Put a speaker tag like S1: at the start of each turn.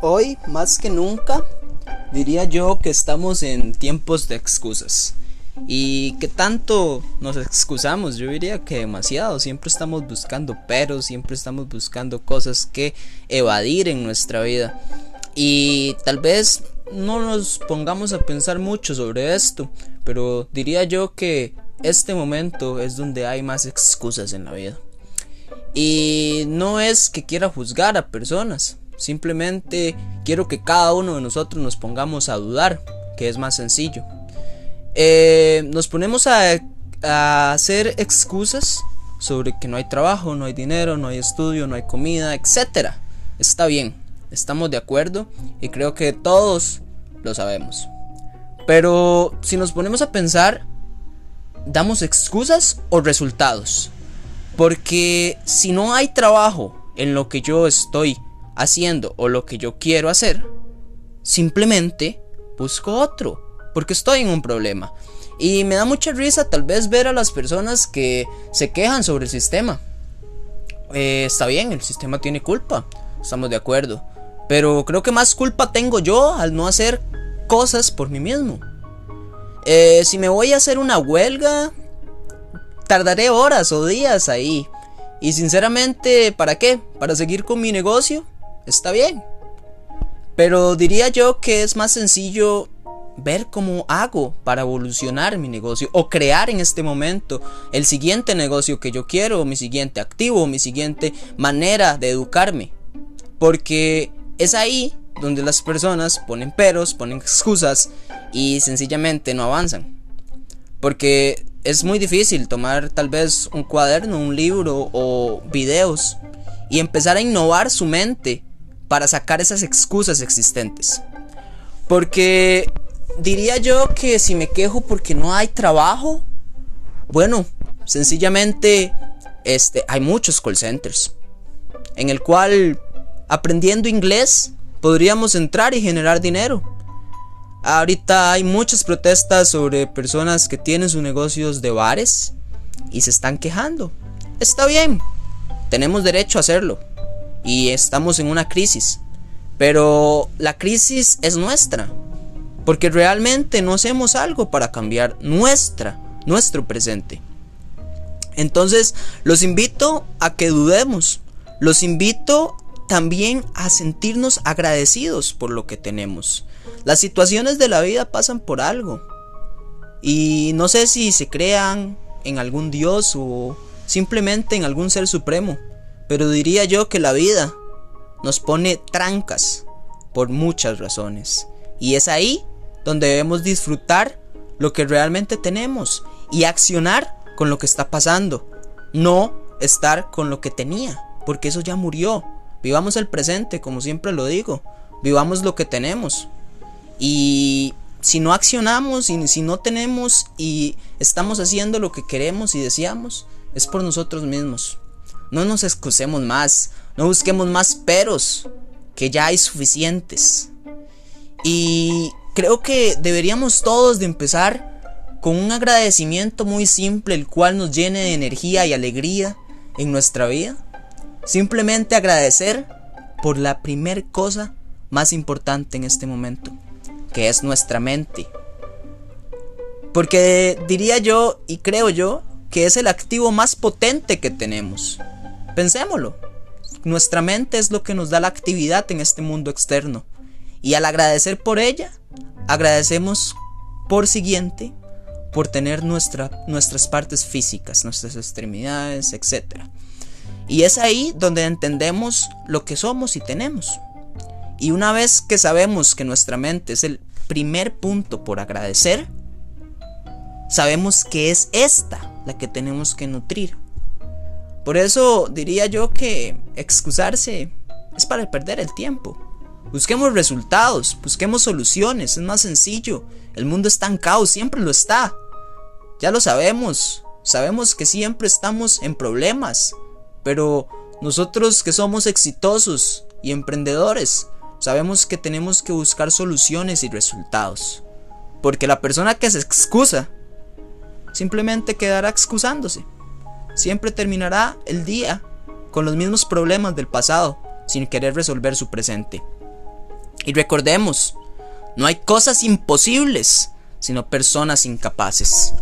S1: Hoy, más que nunca, diría yo que estamos en tiempos de excusas. ¿Y que tanto nos excusamos? Yo diría que demasiado. Siempre estamos buscando peros, siempre estamos buscando cosas que evadir en nuestra vida. Y tal vez no nos pongamos a pensar mucho sobre esto, pero diría yo que este momento es donde hay más excusas en la vida. Y no es que quiera juzgar a personas, simplemente quiero que cada uno de nosotros nos pongamos a dudar, que es más sencillo. Eh, nos ponemos a, a hacer excusas sobre que no hay trabajo, no hay dinero, no hay estudio, no hay comida, etc. Está bien, estamos de acuerdo y creo que todos lo sabemos. Pero si nos ponemos a pensar, ¿damos excusas o resultados? Porque si no hay trabajo en lo que yo estoy haciendo o lo que yo quiero hacer, simplemente busco otro, porque estoy en un problema. Y me da mucha risa tal vez ver a las personas que se quejan sobre el sistema. Eh, está bien, el sistema tiene culpa, estamos de acuerdo. Pero creo que más culpa tengo yo al no hacer cosas por mí mismo. Eh, si me voy a hacer una huelga, tardaré horas o días ahí. Y sinceramente, ¿para qué? ¿Para seguir con mi negocio? Está bien. Pero diría yo que es más sencillo ver cómo hago para evolucionar mi negocio o crear en este momento el siguiente negocio que yo quiero, mi siguiente activo, mi siguiente manera de educarme. Porque es ahí donde las personas ponen peros, ponen excusas y sencillamente no avanzan. Porque es muy difícil tomar tal vez un cuaderno, un libro o videos y empezar a innovar su mente para sacar esas excusas existentes. Porque diría yo que si me quejo porque no hay trabajo, bueno, sencillamente este hay muchos call centers en el cual aprendiendo inglés podríamos entrar y generar dinero. Ahorita hay muchas protestas sobre personas que tienen sus negocios de bares y se están quejando. Está bien, tenemos derecho a hacerlo y estamos en una crisis. Pero la crisis es nuestra, porque realmente no hacemos algo para cambiar nuestra, nuestro presente. Entonces, los invito a que dudemos. Los invito también a sentirnos agradecidos por lo que tenemos. Las situaciones de la vida pasan por algo. Y no sé si se crean en algún Dios o simplemente en algún ser supremo. Pero diría yo que la vida nos pone trancas por muchas razones. Y es ahí donde debemos disfrutar lo que realmente tenemos y accionar con lo que está pasando. No estar con lo que tenía, porque eso ya murió. Vivamos el presente, como siempre lo digo. Vivamos lo que tenemos. Y si no accionamos y si no tenemos y estamos haciendo lo que queremos y deseamos, es por nosotros mismos. No nos excusemos más, no busquemos más peros, que ya hay suficientes. Y creo que deberíamos todos de empezar con un agradecimiento muy simple, el cual nos llene de energía y alegría en nuestra vida Simplemente agradecer por la primer cosa más importante en este momento, que es nuestra mente. Porque diría yo y creo yo que es el activo más potente que tenemos. Pensémoslo. Nuestra mente es lo que nos da la actividad en este mundo externo. Y al agradecer por ella, agradecemos por siguiente por tener nuestra, nuestras partes físicas, nuestras extremidades, etc. Y es ahí donde entendemos lo que somos y tenemos. Y una vez que sabemos que nuestra mente es el primer punto por agradecer, sabemos que es esta la que tenemos que nutrir. Por eso diría yo que excusarse es para perder el tiempo. Busquemos resultados, busquemos soluciones, es más sencillo. El mundo está en caos, siempre lo está. Ya lo sabemos, sabemos que siempre estamos en problemas, pero nosotros que somos exitosos y emprendedores, sabemos que tenemos que buscar soluciones y resultados. Porque la persona que se excusa simplemente quedará excusándose. Siempre terminará el día con los mismos problemas del pasado sin querer resolver su presente. Y recordemos, no hay cosas imposibles, sino personas incapaces.